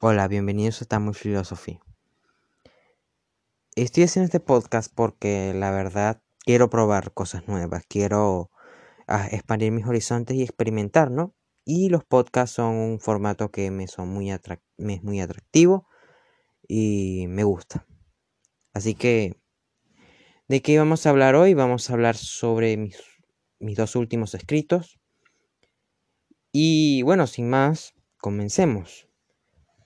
Hola, bienvenidos a Tamu Filosofía. Estoy haciendo este podcast porque la verdad quiero probar cosas nuevas, quiero ah, expandir mis horizontes y experimentar, ¿no? Y los podcasts son un formato que me, son muy es muy atractivo y me gusta. Así que, ¿de qué vamos a hablar hoy? Vamos a hablar sobre mis dos últimos escritos. Y bueno, sin más, comencemos.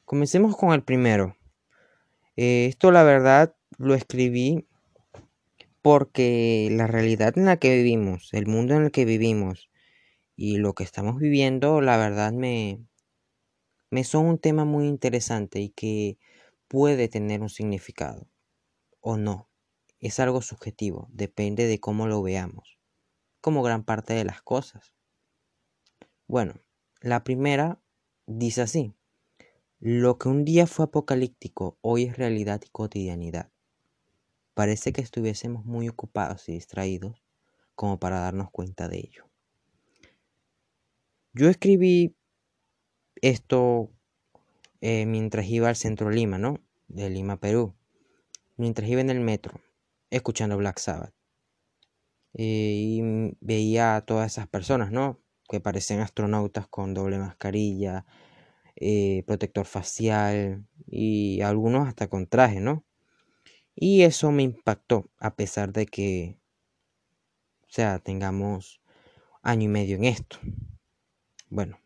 Comencemos con el primero. Eh, esto la verdad lo escribí porque la realidad en la que vivimos, el mundo en el que vivimos y lo que estamos viviendo, la verdad me, me son un tema muy interesante y que puede tener un significado o no. Es algo subjetivo, depende de cómo lo veamos, como gran parte de las cosas. Bueno, la primera dice así. Lo que un día fue apocalíptico hoy es realidad y cotidianidad. Parece que estuviésemos muy ocupados y distraídos como para darnos cuenta de ello. Yo escribí esto eh, mientras iba al centro de Lima, ¿no? De Lima, Perú. Mientras iba en el metro, escuchando Black Sabbath. Eh, y veía a todas esas personas, ¿no? Que parecían astronautas con doble mascarilla, eh, protector facial y algunos hasta con traje, ¿no? Y eso me impactó, a pesar de que, o sea, tengamos año y medio en esto. Bueno,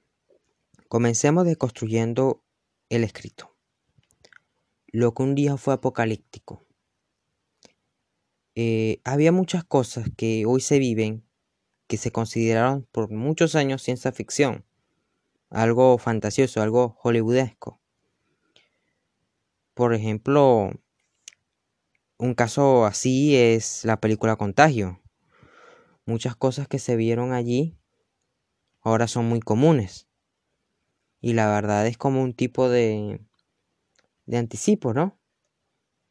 comencemos deconstruyendo el escrito. Lo que un día fue apocalíptico. Eh, había muchas cosas que hoy se viven que se consideraron por muchos años ciencia ficción algo fantasioso, algo hollywoodesco. Por ejemplo, un caso así es la película Contagio. Muchas cosas que se vieron allí ahora son muy comunes. Y la verdad es como un tipo de, de anticipo, ¿no?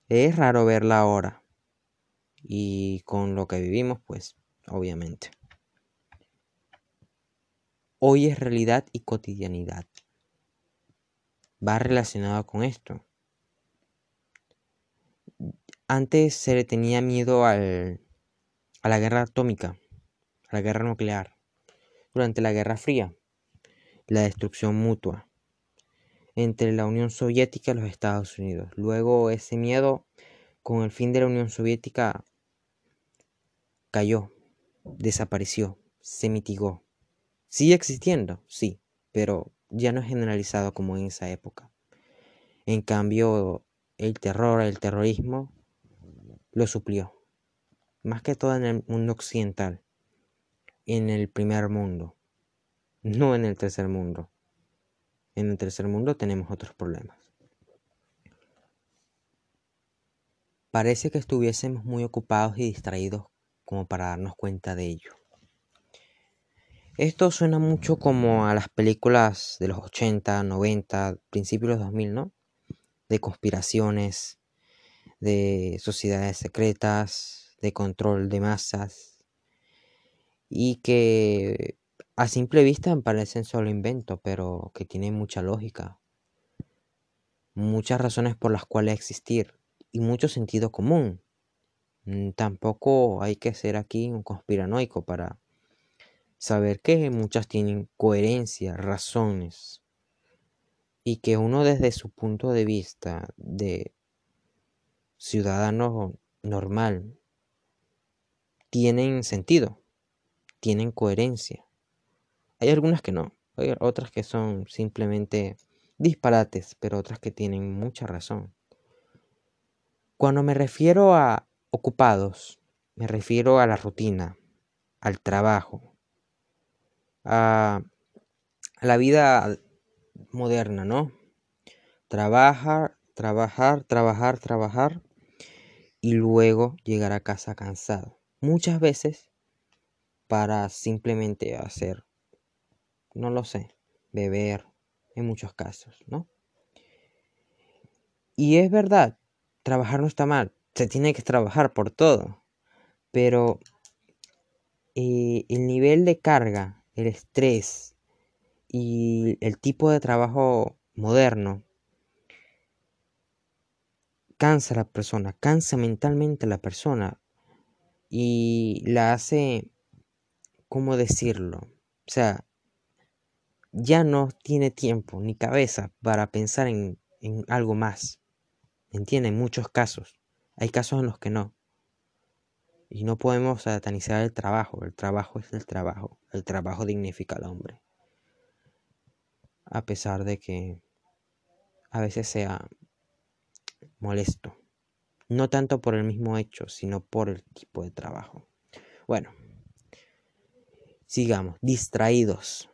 Es raro verla ahora. Y con lo que vivimos, pues, obviamente hoy es realidad y cotidianidad. Va relacionado con esto. Antes se le tenía miedo al, a la guerra atómica, a la guerra nuclear, durante la Guerra Fría, la destrucción mutua entre la Unión Soviética y los Estados Unidos. Luego ese miedo, con el fin de la Unión Soviética, cayó, desapareció, se mitigó. Sigue existiendo, sí, pero ya no es generalizado como en esa época. En cambio, el terror, el terrorismo, lo suplió. Más que todo en el mundo occidental, en el primer mundo, no en el tercer mundo. En el tercer mundo tenemos otros problemas. Parece que estuviésemos muy ocupados y distraídos como para darnos cuenta de ello. Esto suena mucho como a las películas de los 80, 90, principios de los 2000, ¿no? De conspiraciones, de sociedades secretas, de control de masas, y que a simple vista parecen solo invento, pero que tienen mucha lógica, muchas razones por las cuales existir y mucho sentido común. Mm, tampoco hay que ser aquí un conspiranoico para saber que muchas tienen coherencia, razones, y que uno desde su punto de vista de ciudadano normal tienen sentido, tienen coherencia. Hay algunas que no, hay otras que son simplemente disparates, pero otras que tienen mucha razón. Cuando me refiero a ocupados, me refiero a la rutina, al trabajo, a, la vida moderna, ¿no? Trabajar, trabajar, trabajar, trabajar y luego llegar a casa cansado. Muchas veces para simplemente hacer, no lo sé, beber, en muchos casos, ¿no? Y es verdad, trabajar no está mal, se tiene que trabajar por todo, pero eh, el nivel de carga el estrés y el tipo de trabajo moderno cansa a la persona, cansa mentalmente a la persona y la hace, ¿cómo decirlo? O sea, ya no tiene tiempo ni cabeza para pensar en, algo más. ¿Entienden? En muchos casos. Hay casos en los que no. Y no podemos satanizar el trabajo. El trabajo es el trabajo. El trabajo dignifica al hombre. A pesar de que a veces sea molesto. No tanto por el mismo hecho, sino por el tipo de trabajo. Bueno, sigamos. Distraídos.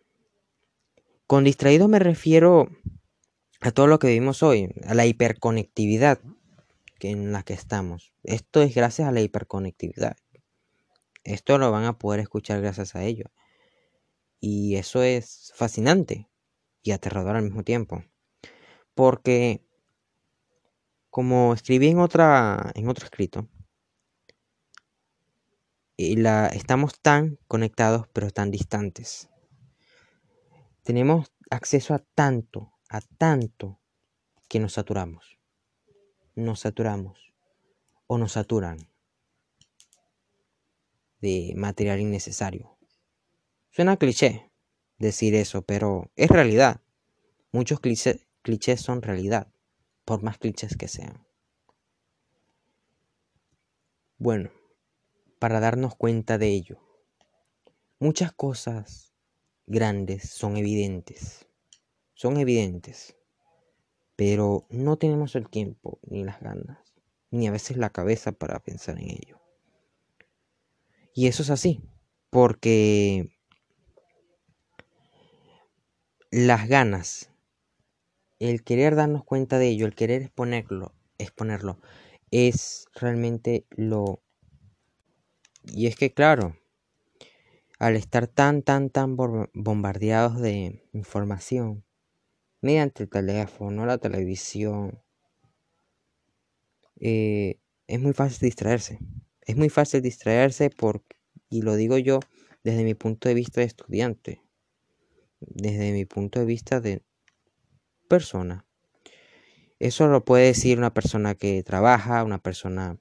Con distraídos me refiero a todo lo que vivimos hoy, a la hiperconectividad en la que estamos. Esto es gracias a la hiperconectividad. Esto lo van a poder escuchar gracias a ello. Y eso es fascinante y aterrador al mismo tiempo. Porque, como escribí en, otra, en otro escrito, la, estamos tan conectados pero tan distantes. Tenemos acceso a tanto, a tanto, que nos saturamos. Nos saturamos o nos saturan de material innecesario. Suena cliché decir eso, pero es realidad. Muchos clichés son realidad, por más clichés que sean. Bueno, para darnos cuenta de ello, muchas cosas grandes son evidentes. Son evidentes. Pero no tenemos el tiempo, ni las ganas, ni a veces la cabeza para pensar en ello. Y eso es así, porque las ganas, el querer darnos cuenta de ello, el querer exponerlo, exponerlo, es realmente lo... Y es que claro, al estar tan, tan, tan bombardeados de información, mediante el teléfono, la televisión, eh, es muy fácil distraerse. Es muy fácil distraerse porque, y lo digo yo desde mi punto de vista de estudiante, desde mi punto de vista de persona. Eso lo puede decir una persona que trabaja, una persona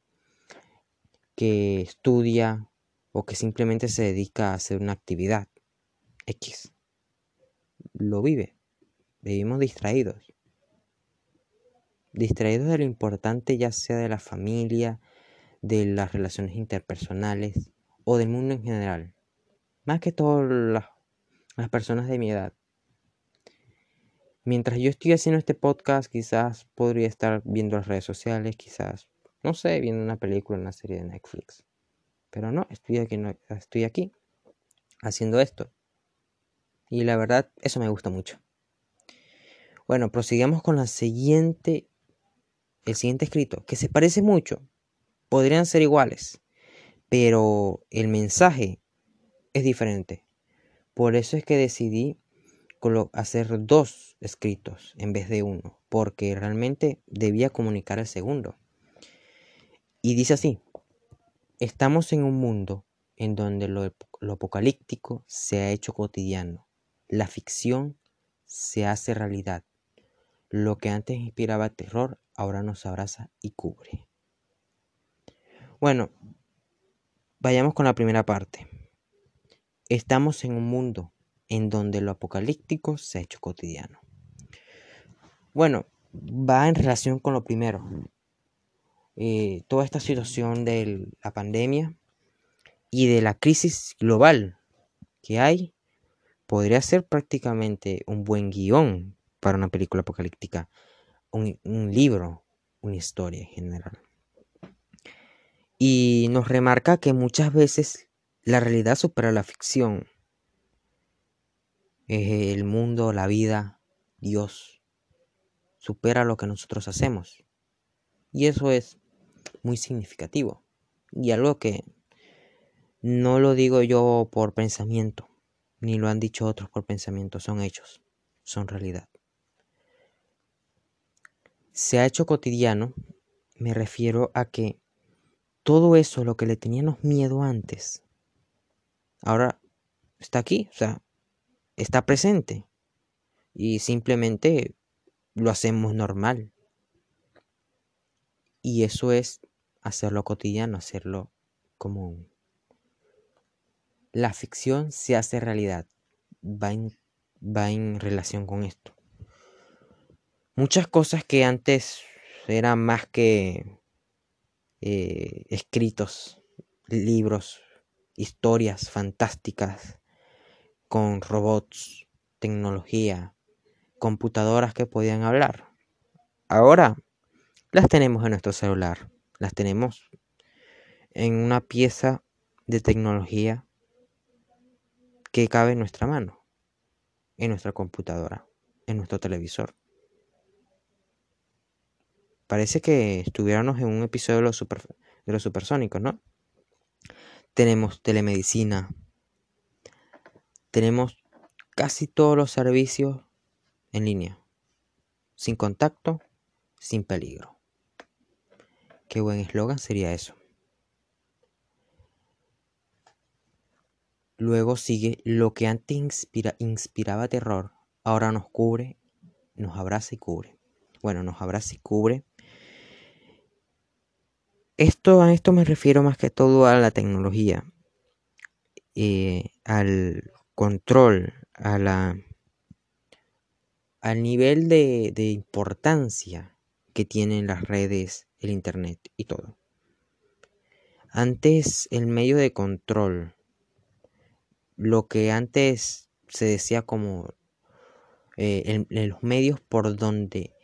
que estudia o que simplemente se dedica a hacer una actividad X. Lo vive. Vivimos distraídos. Distraídos de lo importante ya sea de la familia, de las relaciones interpersonales o del mundo en general. Más que todo las, las personas de mi edad. Mientras yo estoy haciendo este podcast, quizás podría estar viendo las redes sociales, quizás, no sé, viendo una película, una serie de Netflix. Pero no, estoy aquí, no, estoy aquí haciendo esto. Y la verdad, eso me gusta mucho. Bueno, prosigamos con la siguiente, el siguiente escrito, que se parece mucho. Podrían ser iguales, pero el mensaje es diferente. Por eso es que decidí hacer dos escritos en vez de uno, porque realmente debía comunicar el segundo. Y dice así, estamos en un mundo en donde lo, lo apocalíptico se ha hecho cotidiano, la ficción se hace realidad lo que antes inspiraba terror, ahora nos abraza y cubre. Bueno, vayamos con la primera parte. Estamos en un mundo en donde lo apocalíptico se ha hecho cotidiano. Bueno, va en relación con lo primero. Eh, toda esta situación de la pandemia y de la crisis global que hay podría ser prácticamente un buen guion para una película apocalíptica, un, libro, una historia en general. Y nos remarca que muchas veces la realidad supera la ficción. El mundo, la vida, Dios, supera lo que nosotros hacemos. Y eso es muy significativo. Y algo que no lo digo yo por pensamiento, ni lo han dicho otros por pensamiento, son hechos, son realidad se ha hecho cotidiano, me refiero a que todo eso, lo que le teníamos miedo antes, ahora está aquí, o sea, está presente. Y simplemente lo hacemos normal. Y eso es hacerlo cotidiano, hacerlo común. La ficción se hace realidad, va en, va en relación con esto. Muchas cosas que antes eran más que eh, escritos, libros, historias fantásticas con robots, tecnología, computadoras que podían hablar. Ahora las tenemos en nuestro celular, las tenemos en una pieza de tecnología que cabe en nuestra mano, en nuestra computadora, en nuestro televisor. Parece que estuviéramos en un episodio de los, super, de los supersónicos, ¿no? Tenemos telemedicina. Tenemos casi todos los servicios en línea. Sin contacto, sin peligro. Qué buen eslogan sería eso. Luego sigue lo que antes inspira, inspiraba terror, ahora nos cubre, nos abraza y cubre. Bueno, nos abraza y cubre. Esto, a esto me refiero más que todo a la tecnología, eh, al control, a la, al nivel de, importancia que tienen las redes, el internet y todo. Antes el medio de control lo que antes se decía como eh, los medios por donde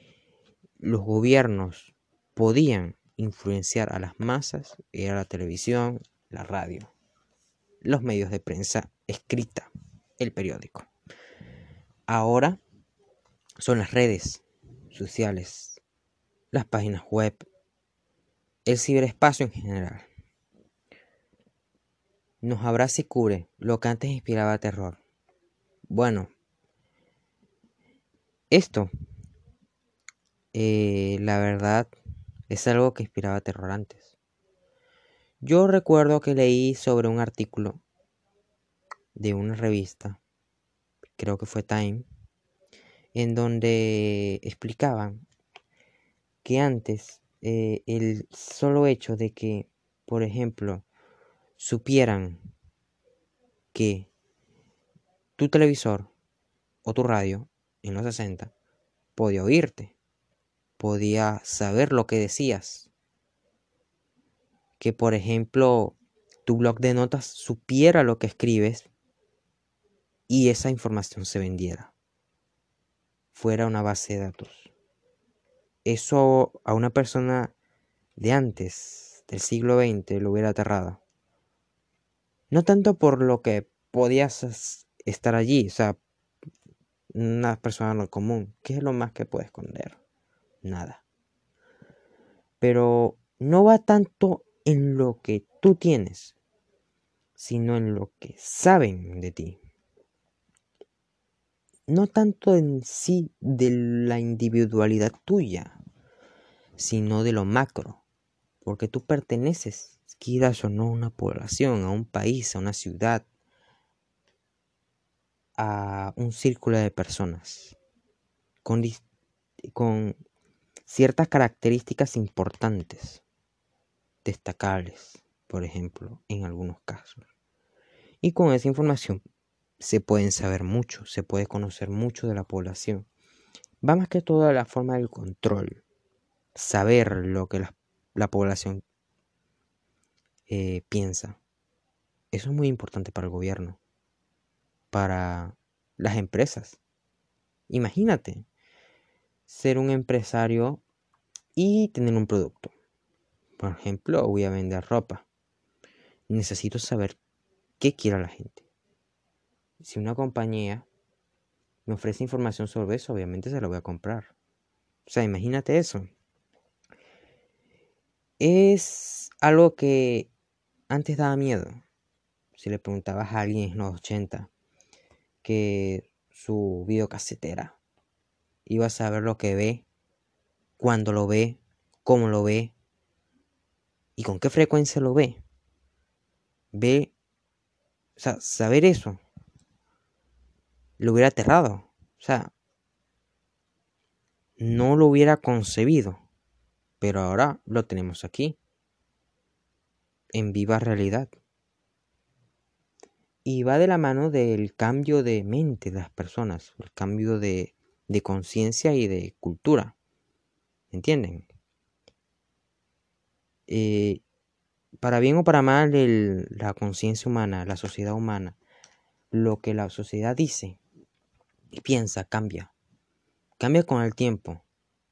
los gobiernos podían influenciar a las masas era la televisión, la radio, los medios de prensa escrita, el periódico. Ahora son las redes sociales, las páginas web, el ciberespacio en general nos abraza y cubre lo que antes inspiraba terror. Bueno, esto, eh, la verdad, es algo que inspiraba terror antes. Yo recuerdo que leí sobre un artículo de una revista, creo que fue Time, en donde explicaban que antes eh, el solo hecho de que, por ejemplo, supieran que tu televisor o tu radio en los 60 podía oírte, podía saber lo que decías. Que por ejemplo tu blog de notas supiera lo que escribes y esa información se vendiera. Fuera una base de datos. Eso a una persona de antes, del siglo XX, lo hubiera aterrado. No tanto por lo que podías estar allí, o sea, una persona no común. ¿Qué es lo más que puede esconder? Nada. Pero no va tanto en lo que tú tienes, sino en lo que saben de ti. No tanto en sí de la individualidad tuya, sino de lo macro, porque tú perteneces quieras o no a una población, a un país, a una ciudad, a un círculo de personas con, con ciertas características importantes, destacables, por ejemplo, en algunos casos. Y con esa información se pueden saber mucho, se puede conocer mucho de la población. Va más que todo a la forma del control, saber lo que la, la población eh, piensa. Eso es muy importante para el gobierno, para las empresas. Imagínate ser un empresario y tener un producto. Por ejemplo, voy a vender ropa. Necesito saber qué quiere la gente. Si una compañía me ofrece información sobre eso, obviamente se lo voy a comprar. O sea, imagínate eso. Es algo que antes daba miedo. Si le preguntabas a alguien en los 80 que su videocasetera iba a saber lo que ve, cuándo lo ve, cómo lo ve y con qué frecuencia lo ve. Ve, o sea, saber eso lo hubiera aterrado. O sea, no lo hubiera concebido. pero ahora lo tenemos aquí, en viva realidad. Y va de la mano del cambio de mente de las personas, el cambio de, conciencia y de cultura. ¿Entienden? Eh, para bien o para mal, la conciencia humana, la sociedad humana, lo que la sociedad dice y piensa cambia. Cambia con el tiempo,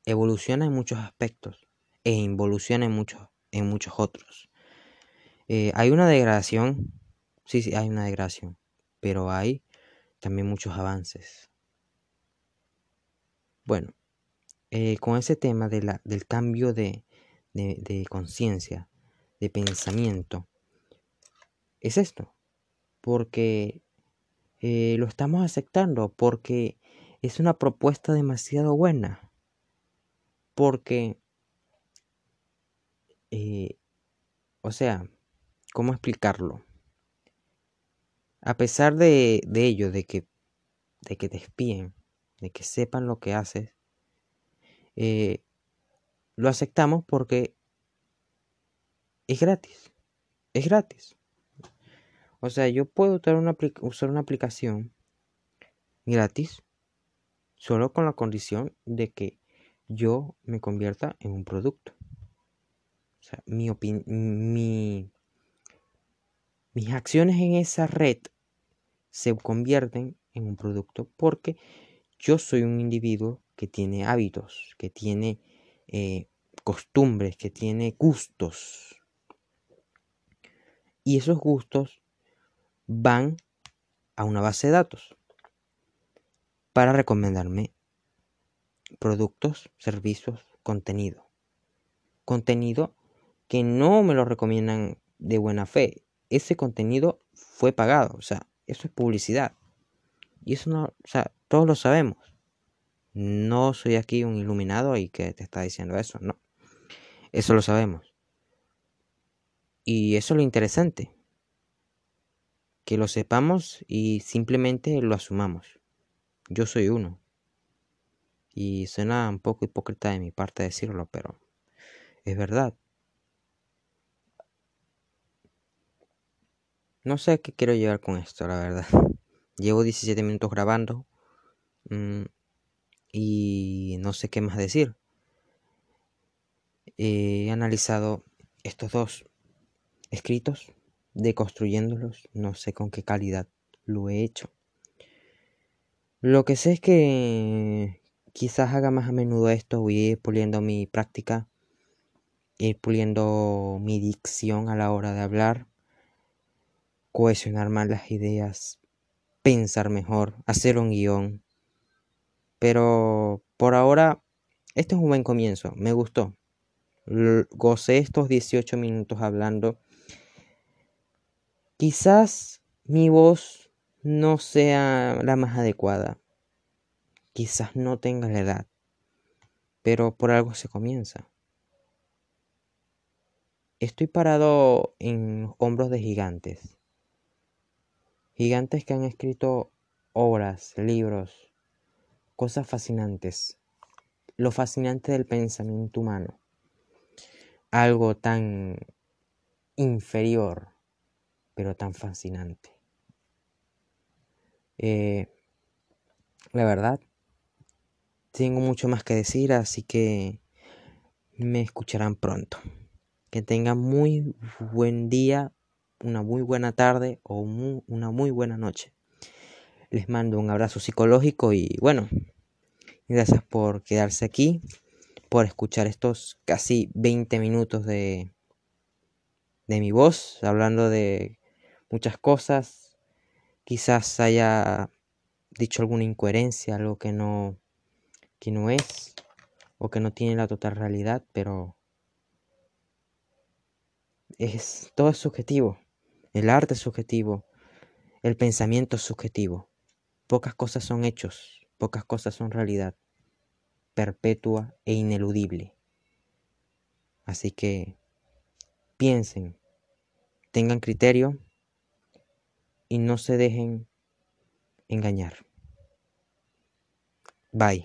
evoluciona en muchos aspectos e involuciona en muchos, en muchos otros. Eh, hay una degradación, sí, sí, hay una degradación, pero hay también muchos avances. Bueno, eh, con ese tema de la, del cambio de, de conciencia, de pensamiento, es esto, porque eh, lo estamos aceptando, porque es una propuesta demasiado buena, porque, eh, o sea, ¿cómo explicarlo? A pesar de, de ello, de que, de que te espíen, que sepan lo que haces, eh, lo aceptamos porque es gratis. Es gratis. O sea, yo puedo usar una, usar una aplicación gratis solo con la condición de que yo me convierta en un producto. O sea, mi, mi mis acciones en esa red se convierten en un producto porque yo soy un individuo que tiene hábitos, que tiene eh, costumbres, que tiene gustos. Y esos gustos van a una base de datos para recomendarme productos, servicios, contenido. Contenido que no me lo recomiendan de buena fe. Ese contenido fue pagado, o sea, eso es publicidad. Y eso no, o sea, todos lo sabemos. No soy aquí un iluminado y que te está diciendo eso, no. Eso lo sabemos. Y eso es lo interesante. Que lo sepamos y simplemente lo asumamos. Yo soy uno. Y suena un poco hipócrita de mi parte decirlo, pero es verdad. No sé qué quiero llegar con esto, la verdad. Llevo 17 minutos grabando mm, y no sé qué más decir. He analizado estos dos escritos, deconstruyéndolos, no sé con qué calidad lo he hecho. Lo que sé es que quizás haga más a menudo esto, voy a ir puliendo mi práctica, ir puliendo mi dicción a la hora de hablar, cohesionar más las ideas, pensar mejor, hacer un guion. Pero por ahora, este es un buen comienzo, me gustó gocé estos 18 minutos hablando. Quizás mi voz no sea la más adecuada. Quizás no tenga la edad. Pero por algo se comienza. Estoy parado en hombros de gigantes. Gigantes que han escrito obras, libros, cosas fascinantes. Lo fascinante del pensamiento humano algo tan inferior, pero tan fascinante. Eh, la verdad, tengo mucho más que decir, así que me escucharán pronto. Que tengan muy buen día, una muy buena tarde o una muy buena noche. Les mando un abrazo psicológico y bueno, gracias por quedarse aquí por escuchar estos casi 20 minutos de, de mi voz, hablando de muchas cosas. Quizás haya dicho alguna incoherencia, algo que no, que no es o que no tiene la total realidad, pero es todo es subjetivo. El arte es subjetivo, el pensamiento es subjetivo. Pocas cosas son hechos, pocas cosas son realidad perpetua e ineludible. Así que piensen, tengan criterio y no se dejen engañar. Bye.